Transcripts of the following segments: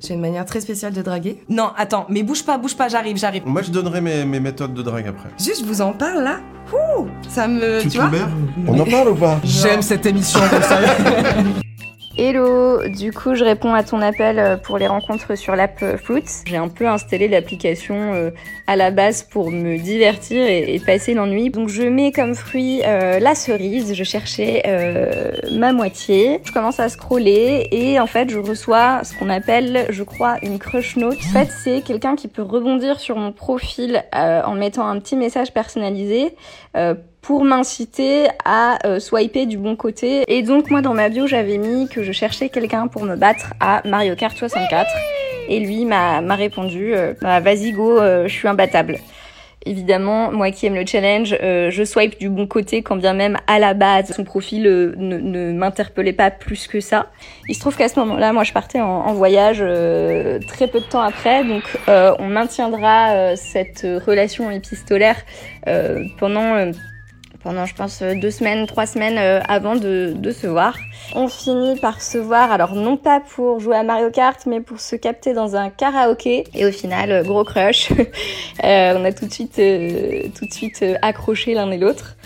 J'ai une manière très spéciale de draguer. Non, attends, mais bouge pas, bouge pas, j'arrive, j'arrive. Moi, je donnerai mes, mes méthodes de drague après. Juste, je vous en parle là. Ouh, ça me. tu Tu, te vois libères? On en parle ou pas? J'aime cette émission, vous savez. Hello, du coup je réponds à ton appel euh, pour les rencontres sur l'app euh, Fruits. J'ai un peu installé l'application euh, à la base pour me divertir et, passer l'ennui. Donc je mets comme fruit la cerise, je cherchais ma moitié. Je commence à scroller et en fait je reçois ce qu'on appelle, je crois, une crush note. En fait c'est quelqu'un qui peut rebondir sur mon profil en mettant un petit message personnalisé pour m'inciter à euh, swiper du bon côté. Et donc moi dans ma bio j'avais mis que je cherchais quelqu'un pour me battre à Mario Kart 64. Et lui m'a répondu euh, bah, vas-y go, euh, je suis imbattable. Évidemment, moi qui aime le challenge, euh, je swipe du bon côté quand bien même à la base son profil euh, ne, ne m'interpellait pas plus que ça. Il se trouve qu'à ce moment-là, moi je partais en, voyage très peu de temps après, donc on maintiendra cette relation épistolaire pendant pendant je pense euh, deux semaines, trois semaines euh, avant de, de se voir. On finit par se voir, alors non pas pour jouer à Mario Kart, mais pour se capter dans un karaoké. Et au final, euh, gros crush. Euh, on a tout de suite, euh, tout de suite accroché l'un et l'autre.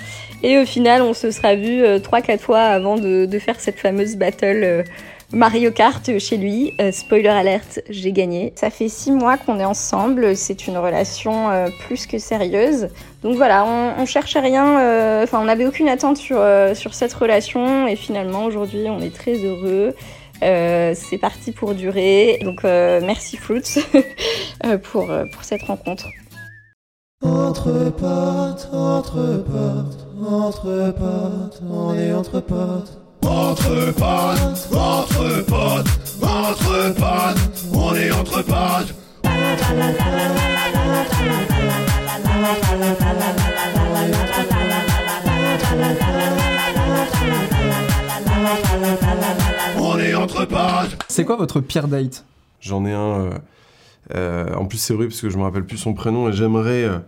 Et au final, on se sera vu trois, quatre fois avant de, de faire cette fameuse battle. Mario Kart chez lui, Euh, spoiler alerte, j'ai gagné. Ça fait six mois qu'on est ensemble, c'est une relation euh, plus que sérieuse. Donc voilà, on, on cherchait rien, euh, enfin on n'avait aucune attente sur, euh, sur cette relation et finalement aujourd'hui on est très heureux. Euh, c'est parti pour durer. Donc euh, merci Fruits pour, euh, pour cette rencontre. Entre potes, entre potes, entre potes, on est entre potes. Entre potes, entre potes, entre potes, on est entre potes. On est entre potes. C'est quoi votre pire date? J'en ai un. euh, euh, en plus, c'est horrible parce que je me rappelle plus son prénom et j'aimerais euh,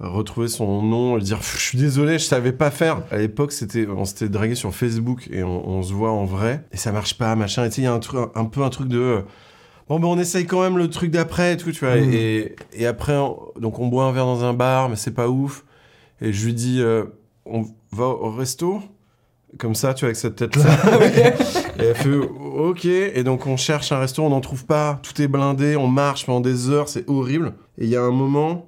retrouver son nom et dire Je suis désolé, je savais pas faire. À l'époque, c'était, on s'était dragué sur Facebook et on, on se voit en vrai et ça marche pas, machin. Et tu sais, il y a un, truc, un peu un truc de. Bon, ben on essaye quand même le truc d'après et tout, tu vois. Mm. Et, et après, on- donc on boit un verre dans un bar, mais c'est pas ouf. Et je lui dis euh, On va au resto? Comme ça, tu vois, avec cette tête-là. et elle fait OK. Et donc, on cherche un resto, on n'en trouve pas. Tout est blindé, on marche pendant des heures, c'est horrible. Et il y a un moment,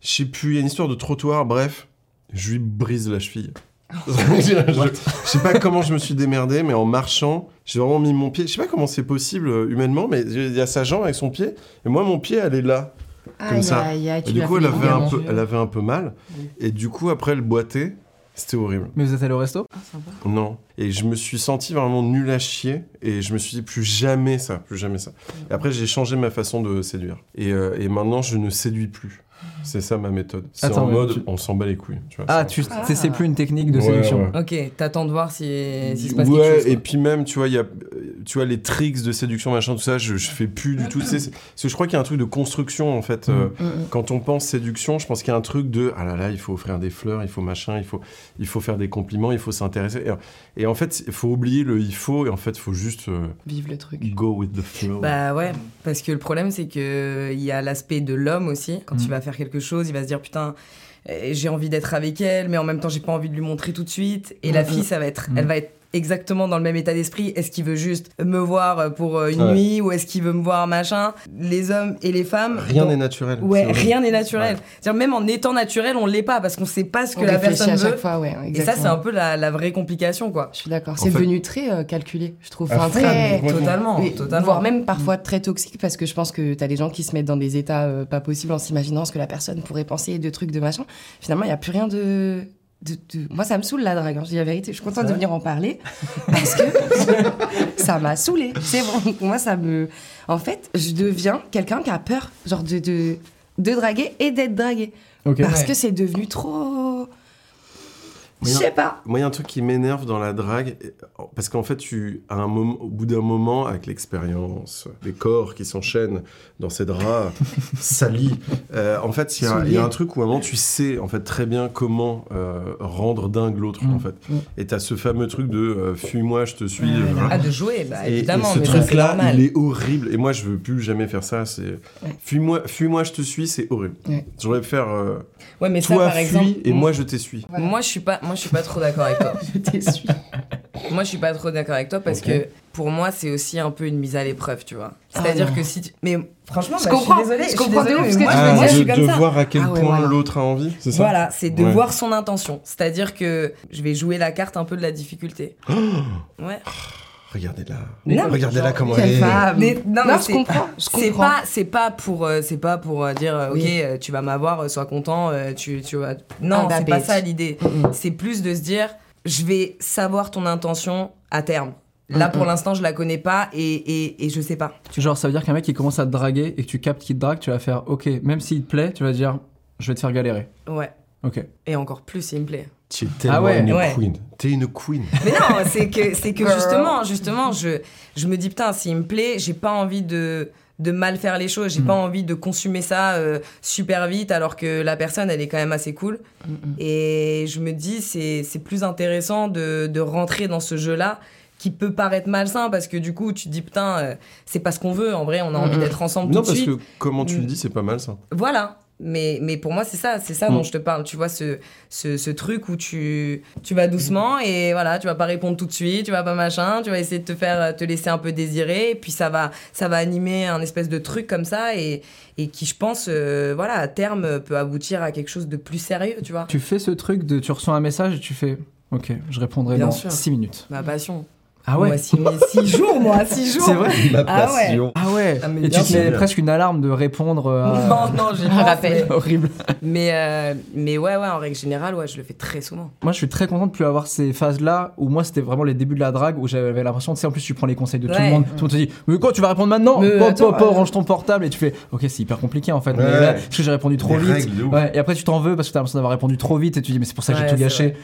je sais plus, il y a une histoire de trottoir, bref, je lui brise la cheville. je, je sais pas comment je me suis démerdé, mais en marchant, j'ai vraiment mis mon pied. Je sais pas comment c'est possible euh, humainement, mais il y a sa jambe avec son pied, et moi, mon pied, elle est là. Comme ça. Aïe, aïe, tu Et du coup, elle avait, un peu, elle avait un peu mal. Et du coup, après, elle boitait. C'était horrible. Mais vous êtes allé au resto? Non. Et je me suis senti vraiment nul à chier. Et je me suis dit, plus jamais ça, plus jamais ça. Et après, j'ai changé ma façon de séduire. Et, euh, et maintenant, je ne séduis plus. C'est ça ma méthode. C'est Attends, en mode, tu- on s'en bat les couilles. Tu vois, Ah, c'est- tu, c'est- c'est plus une technique de Ouais, séduction. ouais. Ok, t'attends de voir si, si se passe ouais, quelque chose. et puis même, tu vois, il y a, tu vois, les tricks de séduction, machin, tout ça, je, je fais plus du tout. tu c'est- Parce que je crois qu'il y a un truc de construction, en fait. euh, Mm, mm. quand on pense séduction, je pense qu'il y a un truc de ah là là, il faut offrir des fleurs, il faut machin, il faut, il faut faire des compliments, il faut s'intéresser. Et, et en fait, il faut oublier le il faut, et en fait, il faut juste euh, Vive le truc. go with the flow. Bah ouais, parce que le problème c'est que il y a l'aspect de l'homme aussi. Quand Mm. il va faire quelque chose, il va se dire putain, euh, j'ai envie d'être avec elle, mais en même temps j'ai pas envie de lui montrer tout de suite. Et la Mm, fille, ça va être, Mm. elle va être exactement dans le même état d'esprit. Est-ce qu'il veut juste me voir pour euh, une Ouais. nuit ou est-ce qu'il veut me voir machin? Les hommes et les femmes. Rien n'est naturel. Ouais, rien n'est naturel. Ouais. C'est-à-dire même en étant naturel, on l'est pas parce qu'on sait pas ce que On la personne à veut. chaque fois, ouais. Et ça, c'est un peu la, la vraie complication, quoi. Je suis d'accord. C'est fait- devenu très euh, calculé, je trouve. Enfin, fond, très. Totalement, Mais totalement. Voire même parfois très toxique parce que je pense que t'as des gens qui se mettent dans des états euh, pas possibles en s'imaginant ce que la personne pourrait penser de trucs de machin. Finalement, il n'y a plus rien de de, de- Moi, ça me saoule la drague. hein, je dis la vérité. Je suis contente de venir en parler parce que ça m'a saoulée. C'est bon. Moi, ça me. En fait, je deviens quelqu'un qui a peur, genre de, de, de draguer et d'être dragué. Parce Ouais. que c'est devenu trop. Je sais pas. Moi, il y a un truc qui m'énerve dans la drague, parce qu'en fait, tu, à un moment, au bout d'un moment, avec l'expérience, les corps qui s'enchaînent dans ces draps salis, euh, en fait, il y, a- il y a un truc où à un moment, tu sais en fait très bien comment euh, rendre dingue l'autre, Mm. en fait. Et t'as ce fameux truc de euh, fuis-moi, je te suis. Ouais, euh, Ah, de jouer, bah et, et évidemment, ce ça, truc-là, normal. il est horrible. Et moi, je veux plus jamais faire ça. C'est fuis-moi, fuis-moi, je te suis, c'est horrible. Ouais. J'aurais faire euh, Ouais, mais ça, toi par fuis exemple. et moi je t'essuie. Moi, je suis pas, moi, je suis pas trop d'accord avec toi. Je t'essuie. Moi, je suis pas trop d'accord avec toi parce que pour moi, c'est aussi un peu une mise à l'épreuve, tu vois. C'est-à-dire Ah non. que si tu... Mais franchement, Je bah, comprends, suis désolée. je suis comprends de désolée, ouf ce mais que moi, tu je- veux moi, dire. je suis de, comme de ça. voir à quel Ah ouais, point voilà. l'autre a envie, c'est ça Voilà, c'est de Ouais. voir son intention. C'est-à-dire que je vais jouer la carte un peu de la difficulté. ouais. Regardez-la. Non, Regardez-la comment elle est. Mais- non, mais je comprends. Je C'est pas, c'est pas pour, euh, c'est pas pour euh, dire, euh, ok, Oui. euh, tu vas m'avoir, euh, sois content, euh, tu, tu vas. Non, Ah bah, c'est pas ça l'idée. Mm-mm. C'est plus de se dire, je vais savoir ton intention à terme. Là, pour Mm-mm. l'instant, je la connais pas et, et, et je sais pas. Genre, ça veut dire qu'un mec qui commence à te draguer et que tu captes qu'il te drague, tu vas faire ok, même s'il te plaît, tu vas dire je vais te faire galérer. Ouais. Ok. Et encore plus, s'il me plaît. Tu es tellement Ah ouais. une Ouais. queen. T'es une queen. Mais non, c'est que, c'est que justement, justement, je, je me dis, putain, s'il me plaît, j'ai pas envie de, de mal faire les choses, j'ai pas envie de consommer ça euh, super vite alors que la personne, elle est quand même assez cool. Et je me dis, c'est, c'est plus intéressant de, de rentrer dans ce jeu-là qui peut paraître malsain parce que du coup, tu te dis, putain, euh, c'est pas ce qu'on veut, en vrai, on a envie d'être ensemble Non, tout de parce que comment tu le Mm. dis, c'est pas mal ça. Voilà. Mais, mais pour moi, c'est ça, c'est ça Mm. dont je te parle. Tu vois, ce, ce, ce truc où tu, tu vas doucement et voilà, tu vas pas répondre tout de suite, tu vas pas machin, tu vas essayer de te faire, te laisser un peu désirer, et puis ça va, ça va animer un espèce de truc comme ça et, et qui, je pense, euh, voilà, à terme, peut aboutir à quelque chose de plus sérieux, tu vois. Tu fais ce truc de tu reçois un message et tu fais ok, je répondrai Bien dans sûr. 6 minutes. Ma passion. Ah ouais Moi, six, mais six jours, moi, six jours. C'est vrai Ma Ah ouais. Ah ouais Ah, mais Et tu te mets presque une alarme de répondre euh, à... Non, non, j'ai Un pas rappel. fait. Horrible. Mais, euh, mais ouais, ouais, en règle générale, ouais, je le fais très souvent. Moi, je suis très content de plus avoir ces phases-là où moi, c'était vraiment les débuts de la drague où j'avais l'impression, tu sais, en plus, tu prends les conseils de tout le Ouais. monde. Tout le monde te dit, mais quoi, tu vas répondre maintenant? Mais Pop, attends, pop, pop, euh, range ton portable et tu fais, ok, c'est hyper compliqué en fait. Mais Ouais. là, parce que j'ai répondu trop vite. règles. Ouais, et après, tu t'en veux parce que t'as l'impression d'avoir répondu trop vite et tu dis, mais c'est pour ça que j'ai Ouais, tout gâché.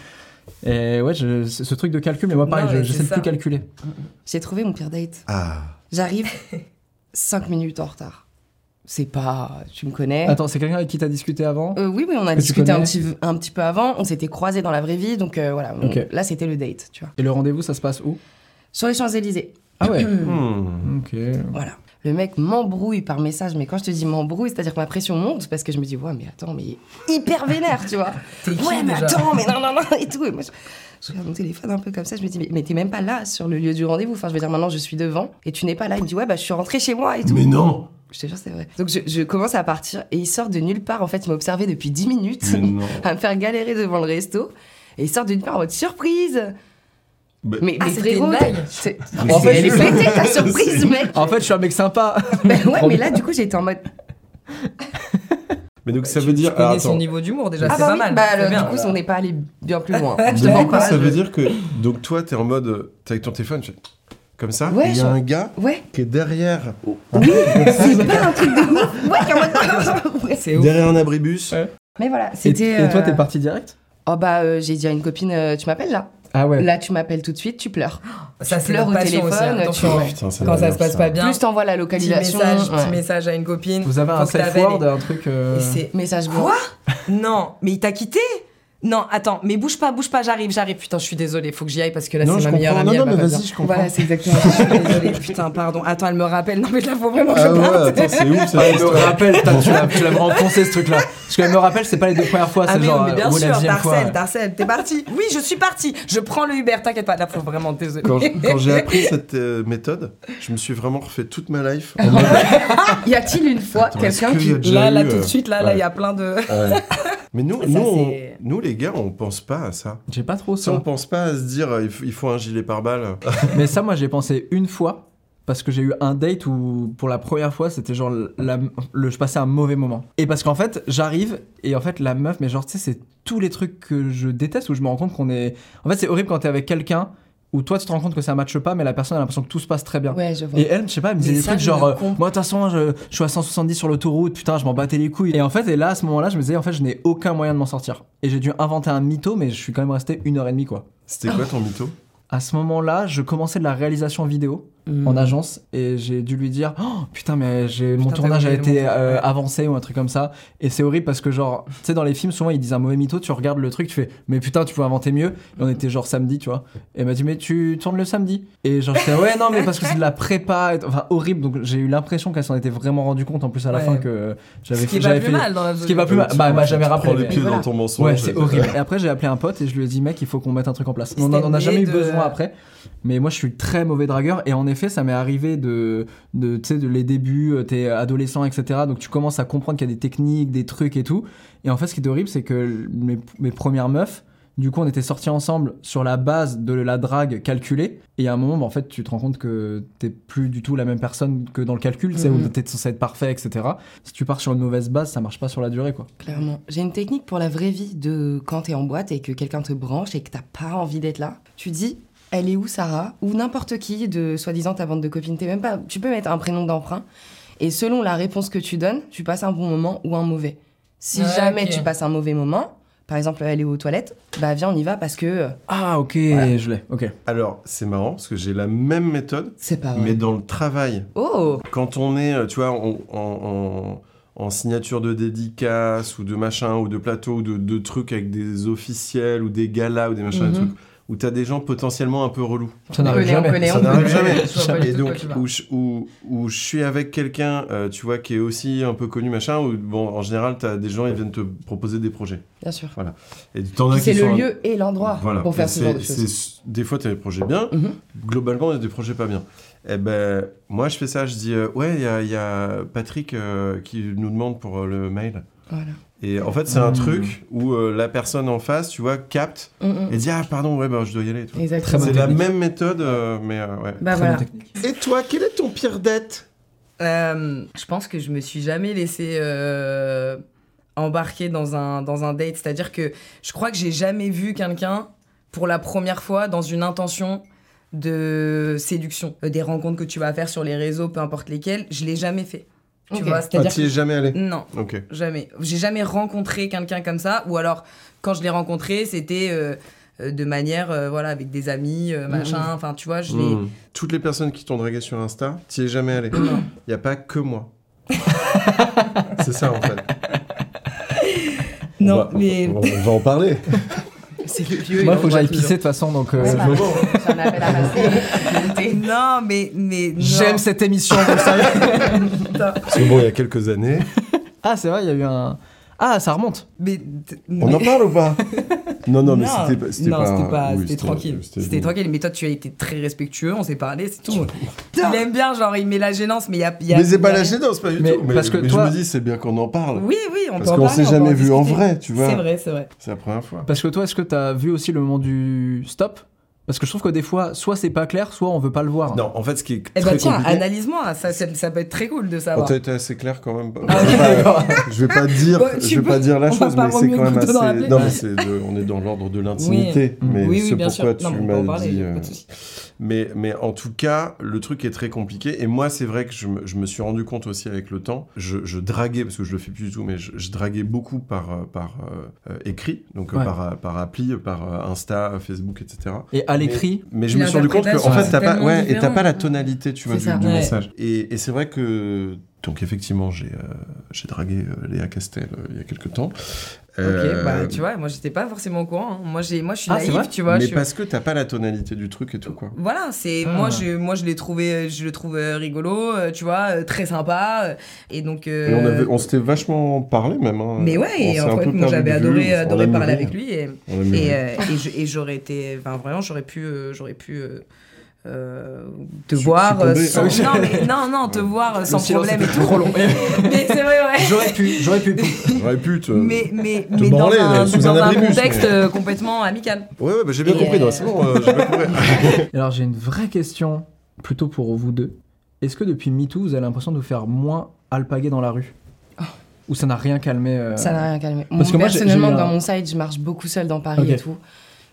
Et ouais, je- ce truc de calcul, mais moi, pareil, Non, je- j'essaie c'est de plus ça. calculer. J'ai trouvé mon pire date. Ah. J'arrive 5 minutes en retard. C'est pas. Tu me connais. Attends, c'est quelqu'un avec qui t'as discuté avant Euh, oui, oui, on a discuté un petit, un petit peu avant. On s'était croisés dans la vraie vie, donc euh, voilà. On-. Là, c'était le date, tu vois. Et le rendez-vous, ça se passe où? Sur les Champs-Élysées. Ah ouais Hmm. Ok. Voilà. Le mec m'embrouille par message, mais quand je te dis m'embrouille, c'est-à-dire que ma pression monte parce que je me dis, ouais, mais attends, mais hyper vénère, tu vois. Ouais, mais attends, mais non, non, non, et tout. Et moi, je, je regarde mon téléphone un peu comme ça, je me dis, mais, mais t'es même pas là sur le lieu du rendez-vous. Enfin, je veux dire, maintenant, je suis devant et tu n'es pas là. Il me dit, ouais, bah, je suis rentrée chez moi et tout. Mais non Je te jure, c'est vrai. Donc, je, je commence à partir et il sort de nulle part. En fait, il m'a observé depuis 10 minutes à me faire galérer devant le resto. Et il sort de nulle part en mode surprise. Bah, Mais, Ah, mais c'était frérot, une blague c'est- En fait, elle est je- pétée ta surprise, mec. En fait, je suis un mec sympa. Ben ouais, mais là, du coup, j'étais en mode. Mais donc ça Tu- veut dire. Tu connais alors, son niveau d'humour déjà, Ah c'est bah pas oui, mal. bah, bien. du coup, on n'est pas allé bien plus loin. Je du coup, ça je- veut dire que. Donc toi, t'es en mode. T'es avec ton téléphone, tu fais comme ça. Ouais, il y a je- un gars Ouais, qui est derrière. oui, c'est pas un truc de ouf. Ouais, qui est en mode- Ouais. C'est ouf. Derrière un abribus. Ouais. Mais voilà, c'était. et toi, euh, t'es parti direct? Oh bah, euh, j'ai dit à une copine, euh, tu m'appelles là? Ah ouais. Là, tu m'appelles tout de suite, tu pleures. Ça, c'est pleures au aussi, téléphone, attention. tu- ouais. Putain, ça Quand ça se passe pas bien, Plus t'envoies la petit localisation. message, ouais. petit message à une copine. Vous avez un self-word, et- un truc. euh, et c'est- Message. Quoi Non, mais il t'a quitté Non, attends, mais bouge pas, bouge pas, j'arrive, j'arrive. Putain, je suis désolée, faut que j'y aille parce que là, c'est ma meilleure amie. Non, non, mais vas-y, je comprends. Voilà, c'est exactement ça. Je suis désolée, putain, pardon. Attends, elle me rappelle. Non, mais là, faut vraiment que Ah je ouais, parte. attends, c'est ouf cette elle me rappelle, tu l'as, poncé ce truc-là. Parce qu'elle me rappelle, c'est pas les deux premières fois, c'est Ah oui, genre mais euh, bien ou la sûr, deuxième fois. Darcel, Darcel, t'es parti Oui, je suis parti. Je prends le Uber, t'inquiète pas. Là, faut vraiment, désolé. Quand, quand j'ai appris cette euh, méthode, je me suis vraiment refait toute ma life. Y a-t-il une fois quelqu'un qui. Là, là, tout de euh, suite, là, là, il y a plein de. Mais nous, Ça, nous, on- nous, les gars, on pense pas à ça. J'ai pas trop Si on ça. pense pas à se dire, euh, il faut, il faut un gilet pare-balles. Mais ça, moi, j'ai pensé une fois. parce que j'ai eu un date où pour la première fois c'était genre la- le je passais un mauvais moment et parce qu'en fait j'arrive et en fait la meuf mais genre tu sais c'est tous les trucs que je déteste où je me rends compte qu'on est en fait c'est horrible quand t'es avec quelqu'un où toi tu te rends compte que ça matche pas mais la personne a l'impression que tout se passe très bien Ouais, je vois. et elle, je sais pas, elle me disait Mais des ça, trucs je genre, euh, moi de toute façon, je, je suis à 170 sur l'autoroute, putain, je m'en battais les couilles. Et en fait, et là, à ce moment-là, je me disais, en fait, je n'ai aucun moyen de m'en sortir. Et j'ai dû inventer un mytho, mais je suis quand même resté une heure et demie, quoi. C'était quoi ton mytho? À ce moment-là, je commençais de la réalisation vidéo En agence et j'ai dû lui dire oh, putain mais j'ai mon tournage a été euh, avancé ou un truc comme ça et c'est horrible parce que genre tu sais dans les films souvent ils disent un mauvais mytho tu regardes le truc tu fais mais putain tu peux inventer mieux et on était genre samedi tu vois et elle m'a dit mais tu tournes le samedi et genre j'étais ouais non mais parce que c'est de la prépa et- enfin horrible donc j'ai eu l'impression qu'elle s'en était vraiment rendu compte en plus à la Ouais. fin que j'avais Ce qui fait est pas j'avais plus fait mal dans la ce qui va plus mal bah tu jamais rappelé les pieds dans ton mensonge. Ouais, c'est horrible. Et après, j'ai appelé un pote et je lui ai dit, mec, il faut qu'on mette un truc en place. On en- C'était jamais eu besoin après. Mais moi, je suis très mauvais dragueur. Et en effet, ça m'est arrivé de, de tu sais, de les débuts, euh, t'es adolescent, etc. Donc, tu commences à comprendre qu'il y a des techniques, des trucs et tout. Et en fait, ce qui est horrible, c'est que mes, mes premières meufs, du coup, on était sortis ensemble sur la base de la drague calculée. Et à un moment, bah, en fait, tu te rends compte que t'es plus du tout la même personne que dans le calcul, tu sais, où Mhm. t'es censé être parfait, etc. Si tu pars sur une mauvaise base, ça marche pas sur la durée, quoi. Clairement. J'ai une technique pour la vraie vie de quand t'es en boîte et que quelqu'un te branche et que t'as pas envie d'être là. Tu dis, elle est où Sarah Ou n'importe qui de soi-disant ta bande de copines. T'es même pas. Tu peux mettre un prénom d'emprunt. Et selon la réponse que tu donnes, tu passes un bon moment ou un mauvais. Si Ouais, jamais tu passes un mauvais moment, par exemple, elle est aux toilettes, bah viens, on y va parce que euh, Ah, ok, je l'ai, ok. Alors, c'est marrant parce que j'ai la même méthode, c'est pas mais vrai. dans le travail. Oh Quand on est, euh, tu vois, en, signature de dédicace ou de machin, ou de plateau, ou de, de trucs avec des officiels, ou des galas, ou des machins, des Mhm. trucs, où t'as des gens potentiellement un peu relous. Ça n'arrive jamais. connaît, Ça n'arrive jamais. Du Et donc, tu où je, où, où je suis avec quelqu'un, euh, tu vois, qui est aussi un peu connu, machin, où, bon, en général, t'as des gens, ils viennent te proposer des projets. Bien sûr. Et t'en as Puis C'est le un- lieu et l'endroit Voilà. pour faire Et ce genre de choses. Des fois, tu as des projets bien. Mhm. Globalement, il y a des projets pas bien. Eh ben, moi, je fais ça. Je dis, euh, ouais, il y a, il y a Patrick euh, qui nous demande pour euh, le mail. Voilà. Et en fait, c'est un Mhm. truc où euh, la personne en face, tu vois, capte Mm, mm. et dit, ah, pardon, ouais, ben, je dois y aller. Exactement. C'est la même méthode, euh, mais euh, ouais. Bah Très voilà. bonne technique. Et toi, quelle est ton pire dette? Euh, je pense que je me suis jamais laissé euh, embarquer dans un, dans un date. C'est-à-dire que je crois que j'ai jamais vu quelqu'un pour la première fois dans une intention de séduction. Des rencontres que tu vas faire sur les réseaux, peu importe lesquelles, je l'ai jamais fait. Tu Ok. vois, Ah, c'est-à-dire tu es jamais allé non, Ok. jamais. J'ai jamais rencontré quelqu'un comme ça. Ou alors, quand je l'ai rencontré, c'était euh, euh, de manière, euh, voilà, avec des amis, euh, machin. Enfin, tu vois, je l'ai. Mhm. Toutes les personnes qui t'ont dragué sur Insta, tu es jamais allé. Il n'y a pas que moi. c'est ça, en fait. Non, On va- mais. On va en parler. C'est le Moi, il faut que j'aille pisser de toute façon, donc euh, Ouais, je- c'est un appel à passer. Non, mais. mais non. j'aime cette émission, vous savez. Parce que bon, il y a quelques années. Ah, c'est vrai, il y a eu un. Ah, ça remonte. Mais, On en parle ou pas? Non, non, mais c'était pas. C'était non, pas, c'était pas- oui, c'était tranquille. C'était tranquille, mais toi tu as été très respectueux, on s'est parlé, c'est tout. Il aime bien, genre il met la gênance, mais il y a. il y a- Mais c'est pas la gênance, pas du Mais tout. Mais, parce que mais toi- je me dis, c'est bien qu'on en parle. Oui, oui, on Parce peut en qu'on s'est jamais en vu en vrai, tu vois. C'est vrai, c'est vrai. C'est la première fois. Parce que toi, est-ce que t'as vu aussi le moment du stop? Parce que je trouve que des fois, soit c'est pas clair, soit on veut pas le voir. Non, en fait, ce qui est Eh très ben tiens, compliqué. analyse-moi, ça, ça, ça peut être très cool de Oh, savoir. t'as été assez clair quand même. Ah, je, vais ok, pas, d'accord. je vais pas dire, Bon, je vais peux- pas dire la va chose, pas mais c'est remuer quand le même couteau dans la assez. plaie. Non, mais Ouais. c'est de- on est dans l'ordre de l'intimité, Oui. mais oui, oui, bien pourquoi sûr. Non, tu mais on peut en m'as parler, dit. y a euh, pas de souci. Mais, mais en tout cas, le truc est très compliqué. Et moi, c'est vrai que je me, je me suis rendu compte aussi avec le temps. Je, je draguais, parce que je le fais plus du tout, mais je, je draguais beaucoup par, euh, par euh, euh, écrit, donc euh, Ouais. par, euh, par appli, par euh, Insta, Facebook, etc. Et à l'écrit, Mais je me suis rendu compte que, en fait, t'as pas, ouais, et t'as pas la tonalité, tu vois, du, ça. du Ouais. message. Et, et c'est vrai que, donc effectivement, j'ai euh, j'ai dragué euh, Léa Castel euh, il y a quelques temps. Euh, Ok, bah tu vois, moi j'étais pas forcément au courant. hein. Moi, j'ai, moi je suis Ah, naïve, tu vois. mais je parce que t'as pas la tonalité du truc et tout, quoi. Voilà, c'est Ah. moi je moi je l'ai trouvé je le trouve euh, rigolo, euh, tu vois, euh, très sympa euh, et donc euh, Et on, avait, on s'était vachement parlé même. hein. mais ouais, On et en fait moi j'avais vue, adoré parler avec lui et et, euh, et j'aurais été enfin vraiment j'aurais pu euh, j'aurais pu euh, te voir euh, sans Ah non mais non non te voir sans problème et tout trop long. mais c'est vrai ouais J'aurais pu, j'aurais pu. J'aurais pu te. mais mais mais dans un, euh, sous dans un un contexte mais- complètement amical Ouais, ouais, bah, j'ai bien Et compris. euh, C'est bon, euh, j'ai bien compris. Alors j'ai une vraie question, plutôt pour vous deux. est-ce que depuis MeToo, vous avez l'impression de vous faire moins alpaguer dans la rue? Ou ça n'a rien calmé euh, Ça n'a rien calmé. Parce que moi, personnellement, dans un- mon site, je marche beaucoup seule dans Paris Ok. et tout.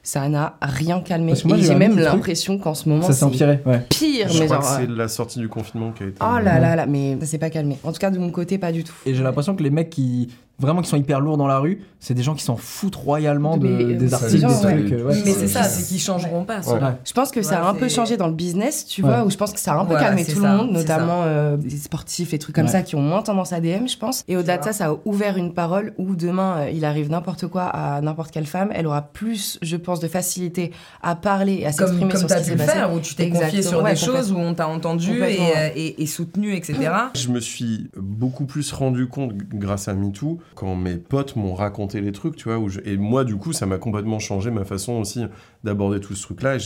Ça n'a rien calmé. J'ai même l'impression qu'en ce moment, Ça s'est c'est empiré, ouais. pire. Je mais crois genre, que c'est euh, la sortie du confinement qui a été. Oh là là là, mais ça s'est pas calmé. En tout cas, de mon côté, pas du tout. Et j'ai l'impression que les mecs qui vraiment qui sont hyper lourds dans la rue, c'est des gens qui s'en foutent royalement de- Mais, euh, des c'est articles, des trucs. ouais. euh, ouais. Mais c'est ça, c'est qu'ils changeront pas. Ouais. ça. Ouais. Je pense que ça a un peu changé dans le business, tu Ouais. vois, où je pense que ça a un peu Voilà, calmé tout ça, le monde, notamment euh, des sportifs et trucs comme Ouais. ça qui ont moins tendance à DM, je pense. Et au-delà de ça, ça a ouvert une parole où demain, euh, il arrive n'importe quoi à n'importe quelle femme, elle aura plus, je pense, de facilité à parler et à s'exprimer sur ce qui s'est le passé. faire, où tu t'es confié sur des choses où on t'a entendu et, soutenu, etc. Je me suis beaucoup plus rendu compte grâce à MeToo quand mes potes m'ont raconté les trucs, tu vois. Où je- Et moi, du coup, ça m'a complètement changé ma façon aussi d'aborder tout ce truc-là. Et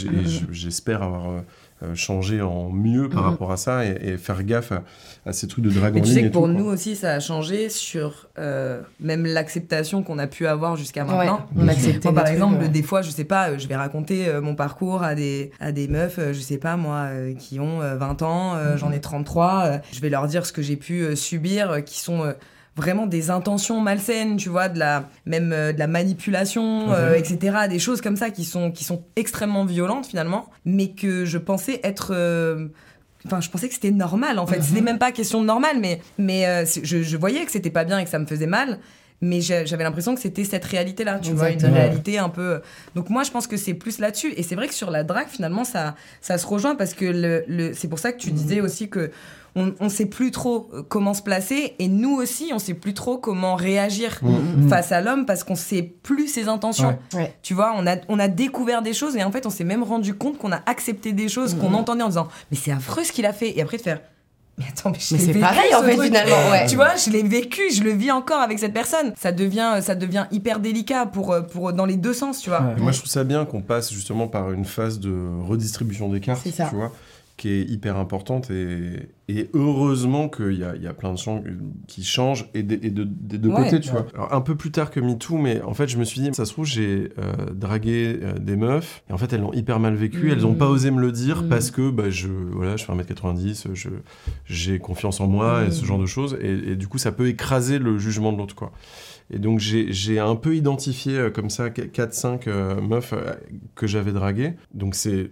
j'espère avoir euh, changé en mieux par Mhm. rapport à ça et, et faire gaffe à, à ces trucs de Mais en tu sais que pour tout, quoi. nous aussi, ça a changé sur euh, même l'acceptation qu'on a pu avoir jusqu'à Ouais, maintenant. on acceptait Moi, par trucs, exemple, ouais. des fois, je sais pas, euh, je vais raconter euh, mon parcours à des, à des meufs, euh, je sais pas moi, qui ont euh, 20 ans, j'en ai 33. euh, je vais leur dire ce que j'ai pu subir, qui sont euh, vraiment des intentions malsaines, tu vois, de la, même euh, de la manipulation, euh, etc. Des choses comme ça qui sont, qui sont extrêmement violentes finalement, mais que je pensais être. euh, Enfin, je pensais que c'était normal en fait. C'était même pas question de normal, mais, mais euh, je, je voyais que c'était pas bien et que ça me faisait mal. Mais j'avais l'impression que c'était cette réalité-là, tu vois, une réalité un peu. Donc moi, je pense que c'est plus là-dessus. Et c'est vrai que sur la drague, finalement, ça, ça se rejoint parce que le, le- c'est pour ça que tu disais aussi que on, on sait plus trop euh, comment se placer et nous aussi, on sait plus trop comment réagir Mm. face à l'homme parce qu'on sait plus ses intentions. Ouais. Ouais. Tu vois, on a, on a découvert des choses et en fait, on s'est même rendu compte qu'on a accepté des choses qu'on entendait en disant Mais c'est affreux ce qu'il a fait. Et après, de faire Mais attends, mais, Mais c'est pareil, ce en fait, truc. finalement, ouais. Tu vois, je l'ai vécu, je le vis encore avec cette personne. Ça devient, ça devient hyper délicat pour, euh, pour, dans les deux sens, tu vois. Ouais. Moi, je trouve ça bien qu'on passe justement par une phase de redistribution des cartes, C'est ça. tu vois, qui est hyper importante. Et, et heureusement qu'il y y a plein de gens qui changent et, de, des deux Ouais. côtés, tu vois. Alors, un peu plus tard que MeToo, mais en fait, je me suis dit, ça se trouve, j'ai euh, dragué euh, des meufs, et en fait, elles l'ont hyper mal vécu. Elles n'ont pas osé me le dire Mhm. parce que bah, je, voilà, je fais 1m90, je, j'ai confiance en moi et ce Mhm. genre de choses. Et, et du coup, ça peut écraser le jugement de l'autre, quoi. Et donc j'ai un peu identifié euh, comme ça 4-5 meufs euh, que j'avais draguées. Donc c'est euh,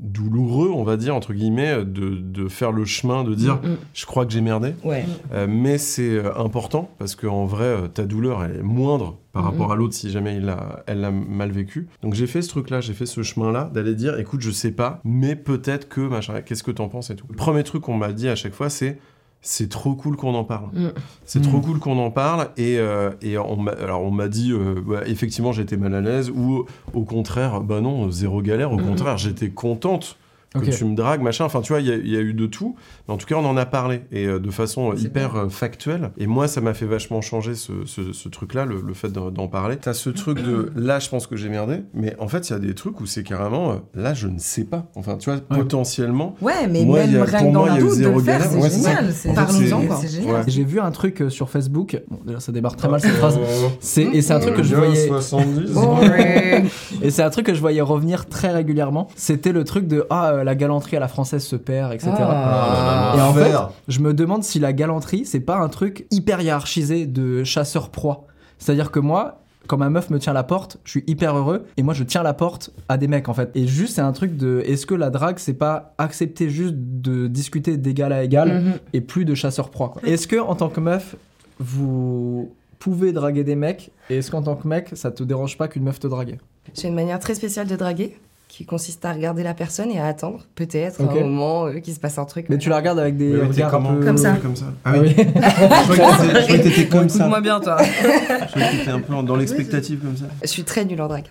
douloureux, on va dire, entre guillemets, de, de faire le chemin, de dire Mm, mm. je crois que j'ai merdé. Ouais. Euh, mais c'est euh, important parce qu'en vrai, euh, ta douleur elle est moindre par rapport à l'autre si jamais il a, elle l'a mal vécu. Donc j'ai fait ce truc-là, j'ai fait ce chemin-là d'aller dire écoute, je sais pas, mais peut-être que machin, qu'est-ce que t'en penses et tout. Le premier truc qu'on m'a dit à chaque fois, c'est c'est trop cool qu'on en parle. Mm. C'est Mm. trop cool qu'on en parle et, euh, et on m'a, alors on m'a dit euh, bah, effectivement j'étais mal à l'aise ou au contraire bah non zéro galère au Mm. contraire j'étais contente que tu me dragues machin enfin tu vois il y, a- il y a eu de tout mais en tout cas on en a parlé et euh, de façon euh, hyper euh, factuelle et moi ça m'a fait vachement changer ce, ce, truc là le, le fait d'en, parler t'as ce truc de là je pense que j'ai merdé mais en fait il y a des trucs où c'est carrément là je ne sais pas enfin tu vois potentiellement Ouais, mais Moi, même a- rien pour dans moi, il y le a eu zéro le faire, galère. c'est Ouais, génial. c'est- Parlons-en, c'est- quoi. C'est génial. Ouais. J'ai vu un truc sur Facebook, bon, déjà, ça démarre très mal cette phrase, c'est, et c'est un truc que je voyais, 70 et c'est un truc que je voyais revenir très régulièrement. C'était le truc de ah euh, la galanterie à la française se perd, etc. Ah. Et en fait, je me demande si la galanterie, c'est pas un truc hyper hiérarchisé de chasseur-proie. C'est-à-dire que moi, quand ma meuf me tient la porte, je suis hyper heureux et moi je tiens la porte à des mecs en fait. Et juste, c'est un truc de est-ce que la drague, c'est pas accepter juste de discuter d'égal à égal Mhm. et plus de chasseur-proie quoi. Est-ce que en tant que meuf, vous pouvez draguer des mecs et est-ce qu'en tant que mec, ça te dérange pas qu'une meuf te drague? J'ai une manière très spéciale de draguer qui consiste à regarder la personne et à attendre peut-être Ok. un moment euh, qu'il se passe un truc. Mais tu la regardes avec des regards un peu Comme ça. Comme ça. Ah Ah oui. oui. Je croyais que t'étais- je croyais que t'étais Bon, comme ça. écoute-moi bien, toi. Je croyais que t'étais un peu dans l'expectative comme ça. Je suis très nulle en drague.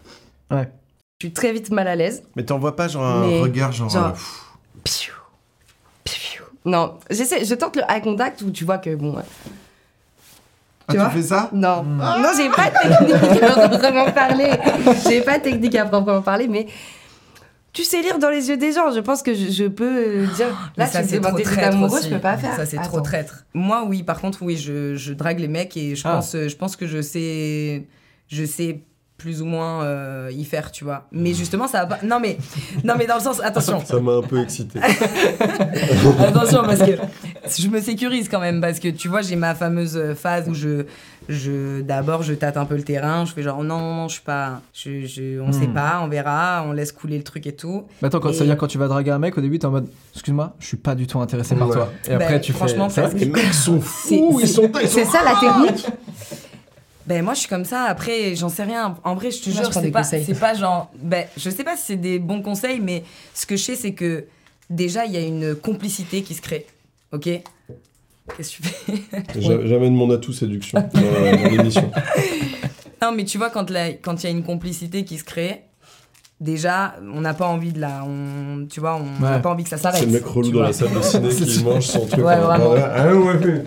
Ouais. Je suis très vite mal à l'aise. Mais t'en vois pas genre un Mais- regard genre. genre- euh, Piou, piou. Non, j'essaie, je tente le eye contact où tu vois que bon. ouais. Ah, Tu tu vois fais ça? Non, non, j'ai pas de technique à proprement parler. J'ai pas de technique à proprement parler, mais tu sais lire dans les yeux des gens. Je pense que je, je peux euh, dire. Là, ça, tu me c'est demandes trop des trucs traître amoureux, aussi. je peux pas faire. Ça, c'est trop traître. Moi, oui, par contre, oui, je, je drague les mecs et je, Ah. pense, je pense que je sais, je sais plus ou moins euh, y faire, tu vois. Mais justement, ça va pas. Non, mais, non, mais dans le sens. Attention. Ça m'a un peu excité. Attention, parce que je me sécurise quand même, parce que tu vois, j'ai ma fameuse phase où je, je d'abord, je tâte un peu le terrain, je fais genre, non, non, non, je suis pas, je, je- on sait Hmm. pas, on verra, on laisse couler le truc et tout. Mais attends, quand, Et- ça veut dire quand tu vas draguer un mec, au début, t'es en mode Excuse-moi, je suis pas du tout intéressé par toi. Et après, Ben, tu franchement, fais. Parce Les mecs sont fous, ils sont pas. sont- C'est ça la technique Ben moi je suis comme ça, après j'en sais rien. En vrai je te jure, c'est pas, c'est pas genre... Ben je sais pas si c'est des bons conseils, mais ce que je sais c'est que déjà il y a une complicité qui se crée. Ok? Qu'est-ce que tu fais? J'a- J'amène mon atout séduction dans, dans l'émission. Non mais tu vois quand la- quand il y a une complicité qui se crée, déjà on n'a pas envie de la... On, tu vois, on n'a Ouais. pas envie que ça s'arrête. C'est le mec relou dans vois. la salle de ciné qui mange son truc. Ouais, en- vraiment. Ah ouais, ouais.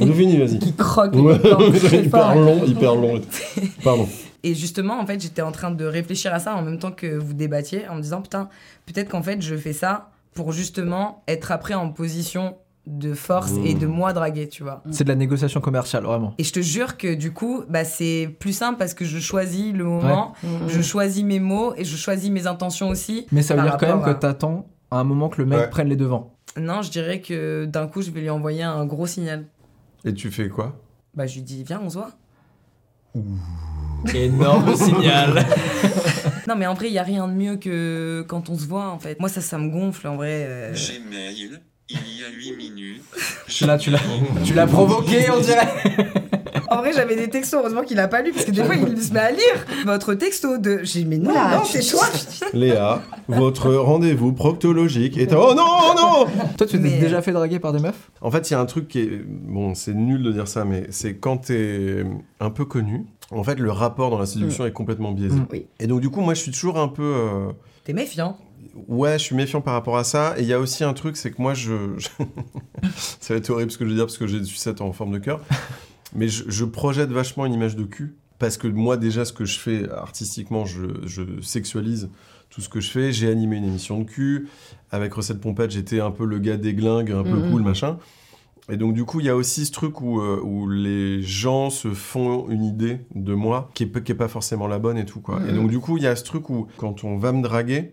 On finit, vas-y. Qui croque Ouais, hyper fort. long, hyper long. Pardon. Et justement, en fait, j'étais en train de réfléchir à ça en même temps que vous débattiez, en me disant, putain, peut-être qu'en fait, je fais ça pour justement être après en position de force Mmh. et de moi draguer, tu vois. C'est de la négociation commerciale, vraiment. Et je te jure que du coup, bah, c'est plus simple parce que je choisis le moment, je choisis mes mots et je choisis mes intentions aussi. Mais ça veut dire quand même rapport que à- t'attends à un moment que le mec Ouais. prenne les devants. Non, je dirais que d'un coup, je vais lui envoyer un gros signal. Et tu fais quoi? Bah, je lui dis, viens, on se voit. Énorme signal. Non, mais en vrai, il y a rien de mieux que quand on se voit, en fait. Moi, ça, ça me gonfle, en vrai. euh. Gmail, il y a 8 minutes. Là, tu l'as, tu l'as provoqué, on dirait. En vrai, j'avais des textos, heureusement qu'il a pas lu, parce que des fois, il se met à lire votre texto de. J'ai dit, mais non, Oula, non, tu- c'est toi Léa, votre rendez-vous proctologique est. Oh non, oh non Toi, tu t'es Mais- déjà fait draguer par des meufs? En fait, il y a un truc qui est. Bon, c'est nul de dire ça, mais c'est quand t'es un peu connu. En fait, le rapport dans la séduction est complètement biaisé. Mm. Oui. Et donc, du coup, moi, je suis toujours un peu. euh, T'es méfiant. Ouais, je suis méfiant par rapport à ça. Et il y a aussi un truc, c'est que moi, je. je- ça va être horrible ce que je veux dire parce que j'ai des sucettes en forme de cœur. Mais je, je projette vachement une image de cul. Parce que moi, déjà, ce que je fais artistiquement, je, je sexualise tout ce que je fais. J'ai animé une émission de cul. Avec Recette Pompette, j'étais un peu le gars déglingue, un peu Mhm. cool, machin. Et donc, du coup, il y a aussi ce truc où, euh, où les gens se font une idée de moi qui est, pas- qui est pas forcément la bonne et tout, quoi. Et donc, du coup, il y a ce truc où, quand on va me draguer,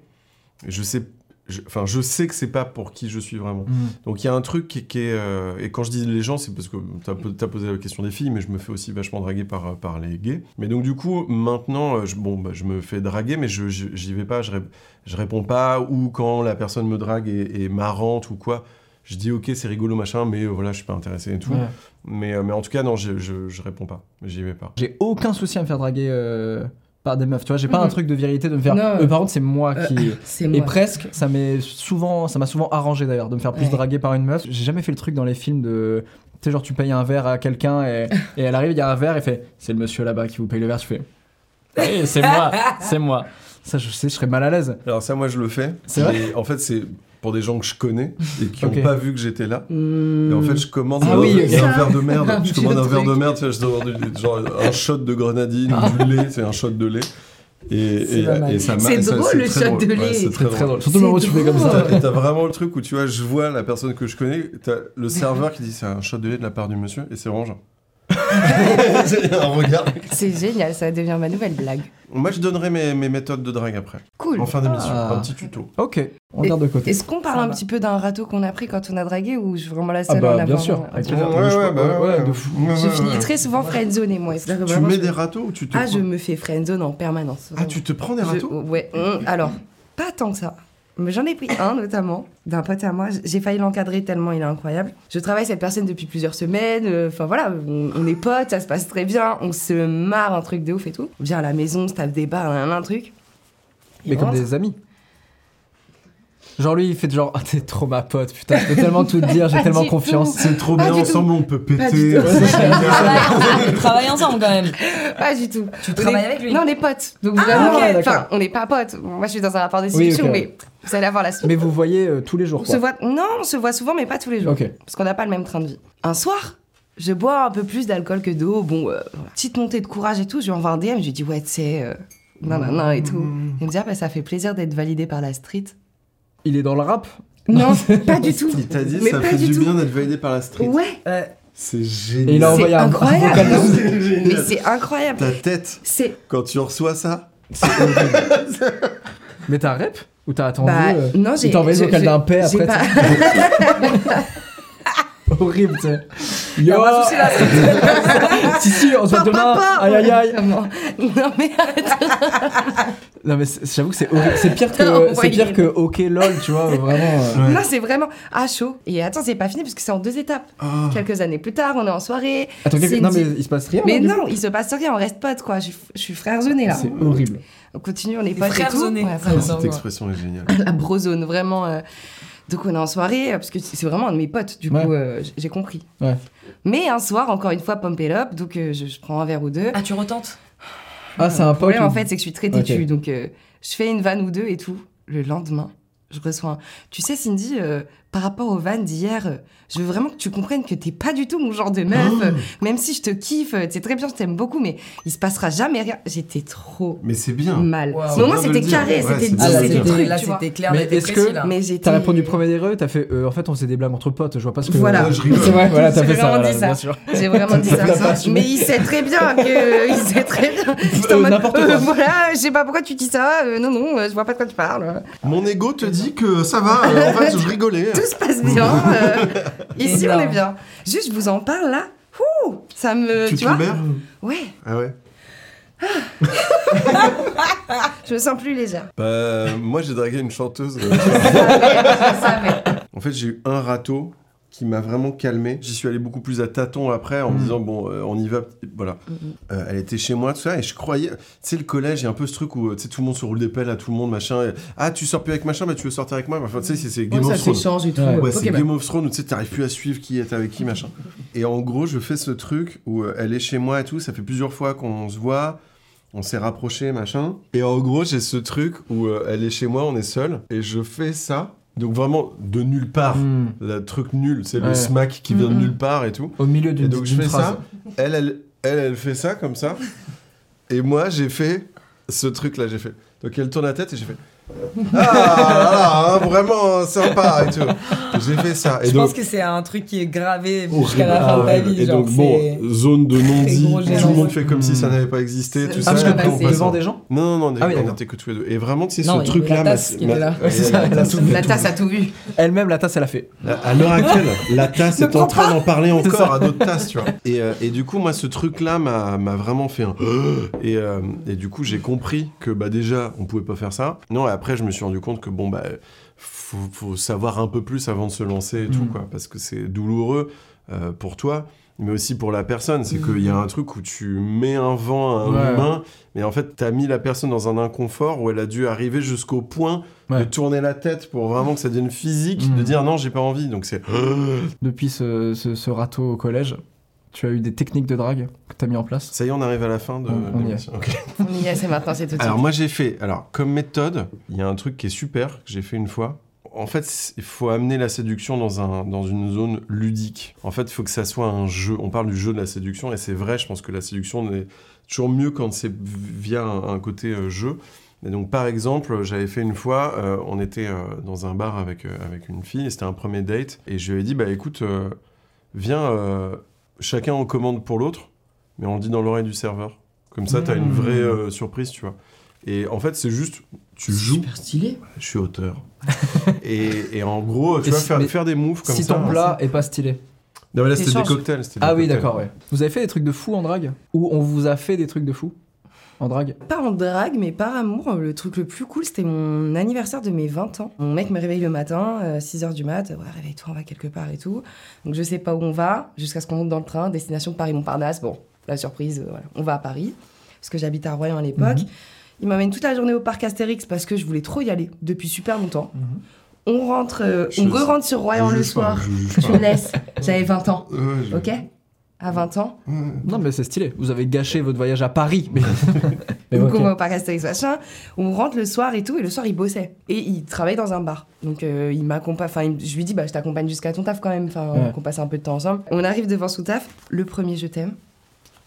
je sais, je- enfin, je sais que c'est pas pour qui je suis vraiment. Donc, il y a un truc qui, qui est. euh, et quand je dis les gens, c'est parce que t'as as posé la question des filles, mais je me fais aussi vachement draguer par, par les gays. Mais donc, du coup, maintenant, euh, je, bon, bah, je me fais draguer, mais je j'y vais pas, je, rép- je réponds pas, ou quand la personne me drague est, est marrante ou quoi. Je dis ok c'est rigolo machin mais euh, voilà je suis pas intéressé et tout Ouais. mais, euh, mais en tout cas non je, je, je réponds pas j'y vais pas J'ai aucun souci à me faire draguer euh, par des meufs. Tu vois, j'ai pas Mhm. un truc de virilité de me faire. Euh, par contre, c'est moi Euh, qui. Et presque, ça m'est souvent, ça m'a souvent arrangé d'ailleurs de me faire plus Ouais. draguer par une meuf. J'ai jamais fait le truc dans les films de, tu sais genre tu payes un verre à quelqu'un et, et elle arrive, il y a un verre et fait, c'est le monsieur là-bas qui vous paye le verre. Tu fais, oui, c'est moi, c'est moi. Ça, je sais, je serais mal à l'aise. alors ça moi je le fais C'est vrai Et en fait c'est pour des gens que je connais et qui Ok. ont pas vu que j'étais là Mmh. et en fait je commande Ah un, oui, ok. un verre de merde je commande un verre de merde tu vois, je dois avoir du- genre un shot de grenadine ou du lait c'est un shot de lait et, et, et ça m'a- C'est ça- drôle, le shot de lait. c'est C'est très très drôle. Surtout le moment où tu fais comme ça. Et t'as vraiment le truc où tu vois, je vois la personne que je connais, t'as le serveur qui dit c'est un shot de lait de la part du monsieur, et c'est vraiment un regard. C'est génial, ça devient ma nouvelle blague. Moi, je donnerai mes, mes méthodes de drague après. Cool. En fin d'émission, Ah. un petit tuto. Ok, on regarde de côté. Est-ce qu'on parle Ça un va. petit peu d'un râteau qu'on a pris quand on a dragué ou je suis vraiment la Ah seule à bah en bien avoir sûr. un avec peu plaisir. Ouais, Je- ouais, bah ouais, de fou. ouais, Je ouais, finis ouais. très souvent friendzone moi. c'est Tu vraiment- mets je- des râteaux ou tu te. Ah, prends- je me fais friendzone en permanence. Ah, tu te prends des Je- râteaux Ouais. hum, Alors, pas tant que ça. J'en ai pris un notamment d'un pote à moi. J'ai failli l'encadrer tellement il est incroyable. Je travaille cette personne depuis plusieurs semaines. euh, Enfin voilà, on, on est potes, ça se passe très bien. On se marre, un truc de ouf et tout. On vient à la maison, on se tape des bars, un, un truc. Mais comme des amis. Genre lui, il fait genre, t'es trop ma pote, putain, je peux tellement tout te dire, j'ai tellement confiance. C'est trop Pas bien du ensemble, on peut péter. On travaille ensemble quand même. Pas du tout. Tu On travailles est- avec lui Non, on est potes. Donc Ah, vraiment, ok, d'accord. enfin, on n'est pas potes. Moi, je suis dans un rapport de Oui, séduction, ok. mais vous allez avoir la suite. Mais vous voyez euh, tous les jours, On quoi. se voit. Non, on se voit souvent, mais pas tous les jours. Ok. Parce qu'on n'a pas le même train de vie. Un soir, je bois un peu plus d'alcool que d'eau. Bon, euh, voilà. petite montée de courage et tout. Je lui envoie un DM. Je lui dis, ouais, tu sais, euh, non, non, non, et tout. Il me dit, ah, bah, ça fait plaisir d'être validé par la street. Il est dans le rap Non, pas du tout. Il t'a dit, Mais ça pas fait du bien d'être validé par la street. Ouais, Euh, C'est Et il a génial. C'est envoyé un, un incroyable. C'est mais c'est incroyable. Ta tête, C'est. quand tu reçois ça, Mais t'as un rep Ou t'as attendu Bah, euh, non, j'ai. Il t'a envoyé le vocal d'un paix après. pas- c'est Horrible, tu sais. Yo pas de souci, là. Si, si, on se voit demain. Aïe, aïe, aïe. Non, mais Non, mais c'est- j'avoue que c'est horrible. C'est pire que, c'est pire que OK LOL, tu vois, vraiment. euh. Non, c'est vraiment à chaud. Et attends, c'est pas fini parce que c'est en deux étapes. Ah. Quelques années plus tard, on est en soirée. Attends, C'est quelque- non, mais il se passe rien. Mais non, il se passe rien, on reste potes quoi. Je, suis- je suis frère zoné là. C'est horrible. On continue, on est potes et tout. Ça, vraiment. ça, Cette expression est géniale. la brozone, vraiment. Donc on est en soirée, euh, parce que c'est vraiment un de mes potes, du Ouais. coup, euh, j'ai compris. Ouais. Mais un soir, encore une fois, pump it up, donc euh, je, je prends un verre ou deux. Ah, tu retentes? Ah, c'est un Le problème, ou- en fait, c'est que je suis très têtue, donc euh, je fais une vanne ou deux et tout. Le lendemain, je reçois un... Tu sais, Cindy, euh, par rapport aux vannes d'hier, euh, je veux vraiment que tu comprennes que t'es pas du tout mon genre de meuf. Oh. euh, même si je te kiffe, euh, c'est très bien, je t'aime beaucoup, mais il se passera jamais rien. J'étais trop Mais c'est bien. mal. Wow. Mais au C'est moins, c'était carré, Ouais, c'était dit, c'était truc, Là, c'était clair, Mais est-ce que- là. Mais j'étais... T'as répondu premier degré, t'as fait. euh, en fait, on faisait des blagues entre potes, je vois pas ce que. Voilà. je rigole. C'est vrai, voilà, t'as fait ça. vraiment voilà, dit ça. bien sûr. J'ai vraiment dit ça. Mais il sait très bien que. Il sait très bien. Euh, n'importe euh, quoi. voilà, je sais pas pourquoi tu dis ça. euh, non, non, euh, je vois pas de quoi tu parles. Mon ego te dit que ça va. euh, en fait, je rigolais. Tout se passe bien. euh, ici, on est bien. Juste, je vous en parle là. Ouh, ça me. Tu Tu, te vois libères Ouais, Ah ouais. je me sens plus légère. Bah, moi, j'ai dragué une chanteuse. euh, Je savais. En fait, j'ai eu un râteau qui m'a vraiment calmé. J'y suis allé beaucoup plus à tâtons après en me Mm. disant bon, euh, on y va. Voilà. Euh, elle était chez moi, tout ça, et je croyais. Tu sais, le collège, il y a un peu ce truc où euh, tu sais, tout le monde se roule des pelles à tout le monde, machin. et, ah, tu sors plus avec machin, mais tu veux sortir avec moi? Enfin, tu sais, c'est- Game Ouais, of ça Thrones. et tout. Ouais. bah. Game of Thrones où tu sais, t'arrives plus à suivre qui est avec qui, machin. Et en gros, je fais ce truc où euh, elle est chez moi et tout. Ça fait plusieurs fois qu'on se voit. On s'est rapprochés, machin. Et en gros, j'ai ce truc où euh, elle est chez moi, on est seul. Et je fais ça. Donc vraiment, de nulle part. Hmm. Le truc nul, c'est le smack qui vient de Mhm. nulle part et tout. Au milieu d'une donc je fais phrase. ça. Elle, elle, elle, elle fait ça comme ça. Et moi, j'ai fait ce truc-là. J'ai fait. Donc elle tourne la tête et j'ai fait. Ah, là, là, hein, vraiment sympa et tout. J'ai fait ça. Et Je donc, pense que c'est un truc qui est gravé jusqu'à la fin de ta Ah, vie. et genre, donc, bon, zone de non-dit, tout le monde fait comme si ça n'avait pas existé, tout Ah, ça. parce que après, on passé. passe devant des gens Non, non, non, Ah on d'accord. était que tous les deux. Et vraiment, c'est Non, ce truc-là. la tasse a tout vu. La tasse a tout vu. Elle-même, la tasse, elle a fait. À l'heure actuelle, la tasse est en train d'en parler encore à d'autres tasses, tu vois. Et, euh, et du coup, moi, ce truc-là m'a m'a vraiment fait un. Et, euh, et du coup, j'ai compris que bah, déjà, on pouvait pas faire ça. Non, après, je me suis rendu compte que bon, bah, faut, faut savoir un peu plus avant de se lancer et tout, Mm. quoi. Parce que c'est douloureux euh, pour toi. Mais aussi pour la personne, c'est qu'il y a un truc où tu mets un vent à un Ouais. humain, mais en fait, t'as mis la personne dans un inconfort où elle a dû arriver jusqu'au point de tourner la tête pour vraiment que ça devienne physique, Mm. de dire non, j'ai pas envie. Donc c'est Depuis ce, ce, ce râteau au collège, tu as eu des techniques de drague que tu as mis en place Ça y est, on arrive à la fin de On- on y est. l'émission. Ok. On y est, c'est maintenant, c'est tout de Alors suite. moi j'ai fait, alors comme méthode, il y a un truc qui est super que j'ai fait une fois. En fait, il faut amener la séduction dans, un, dans une zone ludique. En fait, il faut que ça soit un jeu. On parle du jeu de la séduction et c'est vrai, je pense que la séduction est toujours mieux quand c'est via un, un côté euh, jeu. Et donc par exemple, j'avais fait une fois, euh, on était euh, dans un bar avec, euh, avec une fille et c'était un premier date et je lui ai dit, bah écoute, euh, viens, euh, chacun en commande pour l'autre, mais on le dit dans l'oreille du serveur. Comme ça, t'as une Mmh. vraie euh, surprise, tu vois. Et en fait, c'est juste, tu joues. Super stylé. Je suis auteur. et, et en gros, tu Et vois, si- faire, mais faire des moves comme si ça. ton plat est pas stylé. Non, mais là, c'était des cocktails. c'était des Ah oui, cocktails. d'accord, ouais. Vous avez fait des trucs de fou en drague? Ou on vous a fait des trucs de fou? En drague Pas en drague, mais par amour. Le truc le plus cool, c'était mon anniversaire de mes 20 ans. Mon mec me réveille le matin, 6h du mat. Ouais, réveille-toi, on va quelque part et tout. Donc je sais pas où on va, jusqu'à ce qu'on monte dans le train. Destination Paris-Montparnasse. Bon, la surprise, euh, voilà. On va à Paris, parce que j'habite à Royan à l'époque. Mhm. Il m'emmène toute la journée au parc Astérix parce que je voulais trop y aller depuis super longtemps. On rentre, euh, Je- on re-rentre sur Royan je le soir. je juge Tu pas. me laisses. J'avais 20 ans, je- ok À 20 ans. Non, mais c'est stylé. Vous avez gâché votre voyage à Paris. Mais, mais Donc on va au parc Astérix machin, on rentre le soir et tout, et le soir il bossait. Et il travaille dans un bar. Donc euh, il m'accompagne, enfin il- je lui dis bah je t'accompagne jusqu'à ton taf quand même, enfin Ouais. qu'on passe un peu de temps ensemble. On arrive devant son taf, le premier je t'aime.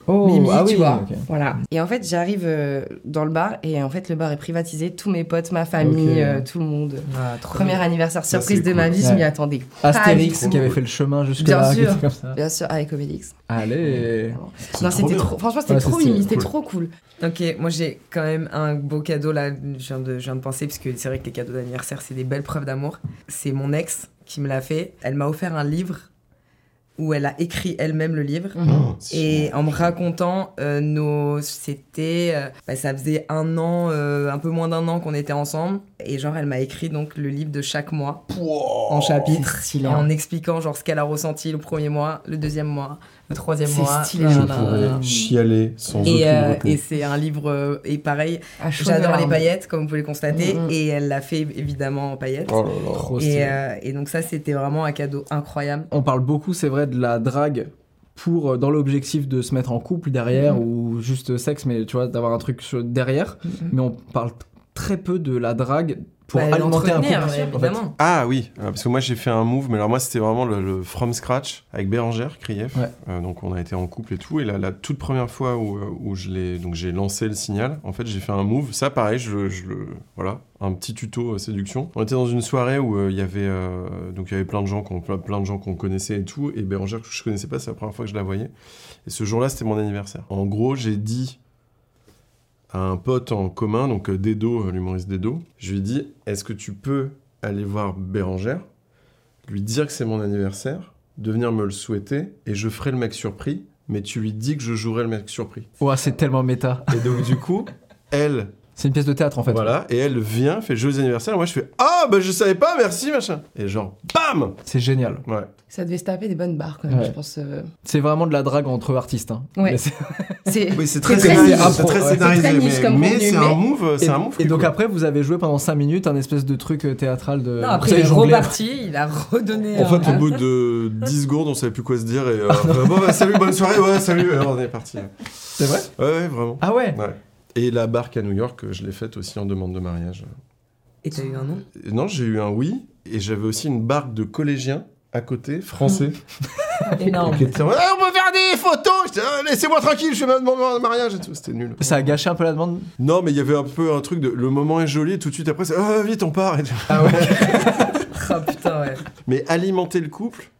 Oh, Mimi, ah oui, tu vois. Voilà. Et en fait, j'arrive euh, dans le bar et en fait, le bar est privatisé. Tous mes potes, ma famille, euh, tout le monde. Ah, Premier bien. anniversaire surprise de ma vie, je Ouais. m'y attendais. Astérix qui avait fait le chemin jusque Bien sûr. quelque chose comme ça. Bien sûr, avec Obélix. Allez. Non, c'était trop. Franchement, c'était Ouais, trop mimi, c'était cool. trop cool. Ok, moi j'ai quand même un beau cadeau là, je viens de, je viens de penser, parce que c'est vrai que les cadeaux d'anniversaire, c'est des belles preuves d'amour. C'est mon ex qui me l'a fait. Elle m'a offert un livre où elle a écrit elle-même le livre. Oh, c'est Et en me racontant euh, nos. C'était. euh, bah, ça faisait un an, euh, un peu moins d'un an qu'on était ensemble. Et genre, elle m'a écrit donc le livre de chaque mois en chapitres. Et hein. en expliquant genre ce qu'elle a ressenti le premier mois, le deuxième mois, le troisième C'est mois. stylé, Je pourrais chialer sans Et, aucune euh, et c'est un livre, euh, et pareil, j'adore les paillettes, comme vous pouvez le constater, Mm, mm. et elle l'a fait évidemment en paillettes. Oh là là. Trop stylé. et, euh, et donc ça, c'était vraiment un cadeau incroyable. On parle beaucoup, c'est vrai, de la drague pour euh, dans l'objectif de se mettre en couple derrière ou juste sexe, mais tu vois, d'avoir un truc derrière. Mais on parle très peu de la drague pour Bah, alimenter un en fait. Ah oui, euh, parce que moi j'ai fait un move, mais alors moi c'était vraiment le, le from scratch avec Bérangère Krief. Ouais. Euh, donc on a été en couple et tout. Et la, la toute première fois où, euh, où je l'ai, donc j'ai lancé le signal, en fait j'ai fait un move. Ça pareil, je, je le, voilà, un petit tuto euh, séduction. On était dans une soirée où euh, il y avait, euh, donc il y avait plein de gens qu'on, plein, plein de gens qu'on connaissait et tout. Et Bérangère que je connaissais pas, c'est la première fois que je la voyais. Et ce jour-là c'était mon anniversaire. En gros j'ai dit à un pote en commun, donc euh, Dedo, euh, l'humoriste Dedo, je lui dit Est-ce que tu peux aller voir Bérangère, lui dire que c'est mon anniversaire, de venir me le souhaiter, et je ferai le mec surpris, mais tu lui dis que je jouerai le mec surpris. Ouah, c'est tellement méta. Et donc, du coup, elle, C'est une pièce de théâtre en fait. voilà, et elle vient, fait joyeux anniversaire, et moi je fais Ah, bah je savais pas, merci, machin. Et genre, bam C'est génial. Ouais. Ça devait se taper des bonnes barres quand même, Ouais. je pense. euh. C'est vraiment de la drague entre artistes. hein. Ouais. C'est- C'est Oui, c'est très très niche. scénarisé, c'est bon, très scénarisé, niche mais, c'est mais- un move, c'est Et, un move. et donc cool. après, vous avez joué pendant 5 minutes un espèce de truc euh, théâtral de. Non, après, il est reparti, il a redonné. En un- fait, au bout de 10 secondes, on savait plus quoi se dire, et euh, bon, bah, salut, bonne soirée, ouais, salut, et on est parti. C'est vrai? Ouais, ouais, vraiment. Ah ouais? Ouais. Et la barque à New York, je l'ai faite aussi en demande de mariage. Et t'as eu un nom? Non, j'ai eu un oui, et j'avais aussi une barque de collégiens à côté, français. Énorme. mode, Ah, on peut faire des photos Ah, Laissez-moi tranquille, je fais ma demande de mariage et tout. C'était nul. Ça a gâché un peu la demande? Non, mais il y avait un peu un truc de le moment est joli, et tout de suite après, c'est ah, vite, on part. et. Ah ouais Ah putain, ouais. Mais alimenter le couple,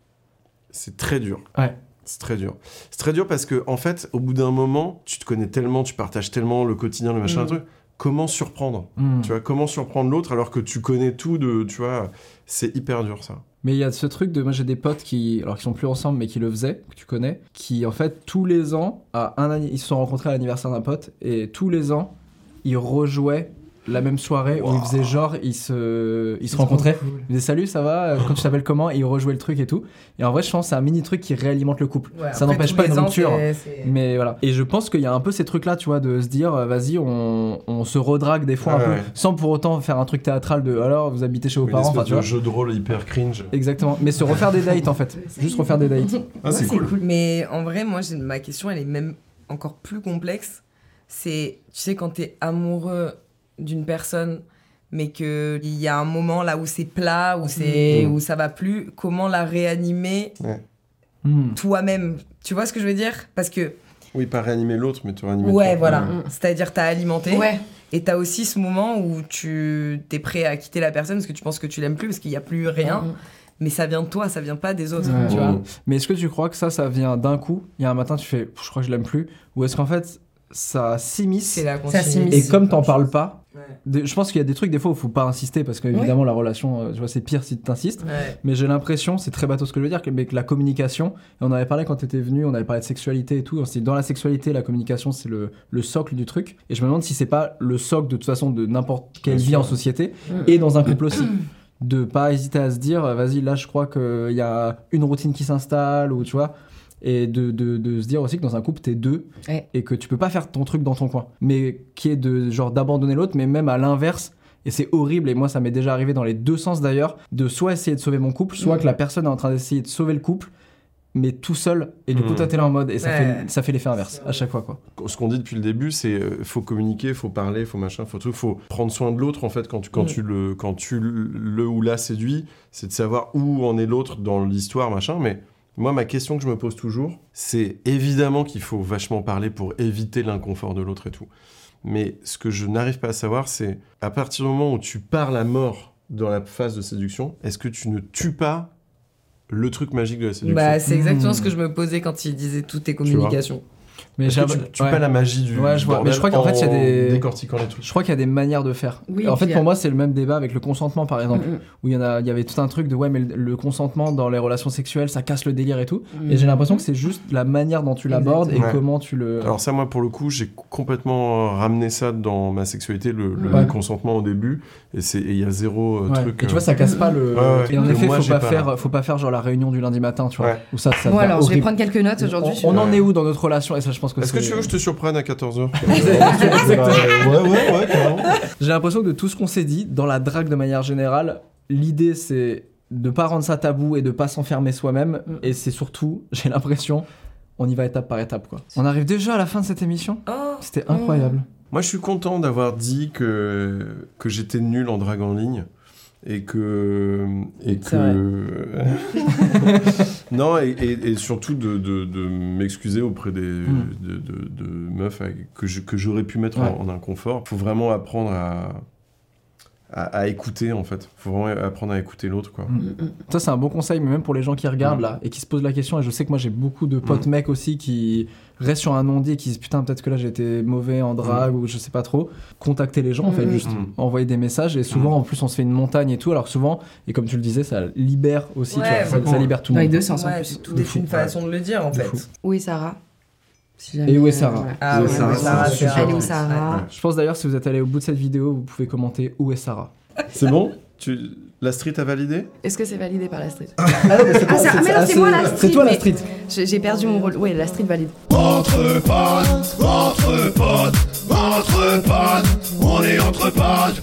c'est très dur. Ouais. C'est très dur. C'est très dur parce que, en fait, au bout d'un moment, tu te connais tellement, tu partages tellement le quotidien, le machin, Mm. le truc. Comment surprendre? Hmm. Tu vois, comment surprendre l'autre alors que tu connais tout de, tu vois, c'est hyper dur ça. Mais il y a ce truc de. Moi, j'ai des potes qui. Alors, qui sont plus ensemble, mais qui le faisaient, que tu connais. Qui, en fait, tous les ans, à un ils se sont rencontrés à l'anniversaire d'un pote. Et tous les ans, ils rejouaient la même soirée où ils faisaient genre. Ils se, ils se rencontraient. Ils disaient salut, ça va? Euh, Quand tu t'appelles? Comment? Et ils rejouaient le truc et tout. Et en vrai, je pense que c'est un mini truc qui réalimente le couple. Ouais, ça n'empêche pas les une rupture. Mais voilà. Et je pense qu'il y a un peu ces trucs-là, tu vois, de se dire, euh, vas-y, on, on se redrague des fois Ouais, un peu, sans pour autant faire un truc théâtral de alors vous habitez chez vos Une parents, enfin tu vois. jeu de rôle hyper cringe. Exactement. Mais se refaire des dates en fait. Juste refaire des dates. Ah, c'est cool. Mais en vrai, moi, j'ai- ma question, elle est même encore plus complexe. C'est, tu sais, quand t'es amoureux d'une personne, mais qu'il y a un moment là où c'est plat, où, c'est, Mhm. où ça va plus, comment la réanimer Hmm. toi-même? Tu vois ce que je veux dire? Parce que, Oui, pas réanimer l'autre, mais te réanimer. ouais, toi. voilà. Mhm. C'est-à-dire, t'as alimenté. Ouais. Et t'as aussi ce moment où tu t'es prêt à quitter la personne parce que tu penses que tu l'aimes plus, parce qu'il n'y a plus rien. Mhm. Mais ça vient de toi, ça vient pas des autres, Ouais. tu vois. Mais est-ce que tu crois que ça, ça vient d'un coup? Il y a un matin, tu fais, je crois que je l'aime plus Ou est-ce qu'en fait, ça s'immisce. Et comme t'en parles pas, Ouais. je pense qu'il y a des trucs, des fois, où il faut pas insister parce que évidemment la relation, euh, tu vois, c'est pire si t'insistes. Ouais. Mais j'ai l'impression, c'est très bateau ce que je veux dire, que, mais que la communication, et on avait parlé quand t'étais venu, on avait parlé de sexualité et tout, on s'est dit dans la sexualité, la communication c'est le, le socle du truc. Et je me demande si c'est pas le socle de toute façon de n'importe quelle Bien vie sûr. en société et dans un couple aussi. De pas hésiter à se dire, vas-y, là je crois qu'il y a une routine qui s'installe, ou tu vois. Et de, de, de se dire aussi que dans un couple, t'es deux Ouais. et que tu peux pas faire ton truc dans ton coin. Mais qui est de genre d'abandonner l'autre, mais même à l'inverse. Et c'est horrible, et moi ça m'est déjà arrivé dans les deux sens d'ailleurs, de soit essayer de sauver mon couple, soit que la personne est en train d'essayer de sauver le couple, mais tout seul. Et du coup, toi t'es là en mode, et ça Ouais. fait, ça fait l'effet inverse à chaque fois quoi. Ce qu'on dit depuis le début, c'est euh, faut communiquer, faut parler, faut machin, faut tout, faut prendre soin de l'autre en fait quand tu quand Mm. tu le quand tu le ou la séduis, c'est de savoir où en est l'autre dans l'histoire machin, mais Moi, ma question que je me pose toujours, c'est évidemment qu'il faut vachement parler pour éviter l'inconfort de l'autre et tout. Mais ce que je n'arrive pas à savoir, c'est à partir du moment où tu parles à mort dans la phase de séduction, est-ce que tu ne tues pas le truc magique de la séduction? Bah, c'est exactement Hmm. ce que je me posais quand il disait toutes tes communications. Mais tu ouais. pas la magie du Ouais, je vois. Mais je crois qu'en fait, il y a des- décortiquant les trucs. Je crois qu'il y a des manières de faire. Oui, en fait, pour euh, moi, c'est le même débat avec le consentement, par exemple, Mm, où il y en a, il y avait tout un truc de ouais, mais le, le consentement dans les relations sexuelles, ça casse le délire et tout. Mm. Et j'ai l'impression que c'est juste la manière dont tu l'abordes et. Ouais. comment tu le. Alors ça, moi, pour le coup, j'ai complètement ramené ça dans ma sexualité, le, le Ouais. consentement au début, et il y a zéro euh, Ouais. truc. Et tu vois, euh, ça casse pas le. Et en effet, moi, faut pas, faire, faut pas faire genre la réunion du lundi matin, tu vois. Ouais. Où ça, ça Bon, alors, je vais prendre quelques notes aujourd'hui. On en est où dans notre relation? Et ça, je pense que Est-ce que tu veux que je te surprenne à 14h Exactement. Ouais, ouais, ouais, carrément. J'ai l'impression que de tout ce qu'on s'est dit, dans la drague de manière générale, l'idée c'est de pas rendre ça tabou et de pas s'enfermer soi-même. Mm. Et c'est surtout, j'ai l'impression, on y va étape par étape quoi. On arrive déjà à la fin de cette émission. Oh, C'était incroyable. Moi, je suis content d'avoir dit que, que j'étais nul en drague en ligne. Et que. Et C'est que. non, et, et- et surtout de, de- de m'excuser auprès des, Mm. de, de- de meufs avec- que je- que j'aurais pu mettre Ouais. en, en inconfort. Il faut vraiment apprendre à, à, à écouter, en fait. Il faut vraiment apprendre à écouter l'autre, quoi. Mm. Ça c'est un bon conseil, mais même pour les gens qui regardent Mm. là et qui se posent la question. Et je sais que moi j'ai beaucoup de potes mecs aussi qui restent sur un non-dit et qui disent putain peut-être que là j'ai été mauvais en drague ou je sais pas trop. Contacter les gens en fait, Mm. juste Mm. envoyer des messages et souvent en plus on se fait une montagne et tout. Alors que souvent et comme tu le disais ça libère aussi, tu Ouais, vois, ça, libère tout le Dans les monde. deux sens en ouais, plus. tout est une façon de le dire en De fait. fou. Est Sarah Si Et où est Sarah Ah Ouais, oui, Sarah, oui, Sarah, c'est c'est super. Elle est où Ouais. Sarah Je pense d'ailleurs si vous êtes allé au bout de cette vidéo, vous pouvez commenter où est Sarah. C'est bon? Tu... La street a validé? Est-ce que c'est validé par la street? Ah non, mais c'est Ah, c'est- ah, mais non, c'est moi la C'est street. toi la street. J'ai j'ai perdu mon rôle. Ouais, la street valide. Entre potes, entre potes, entre potes, on est entre potes.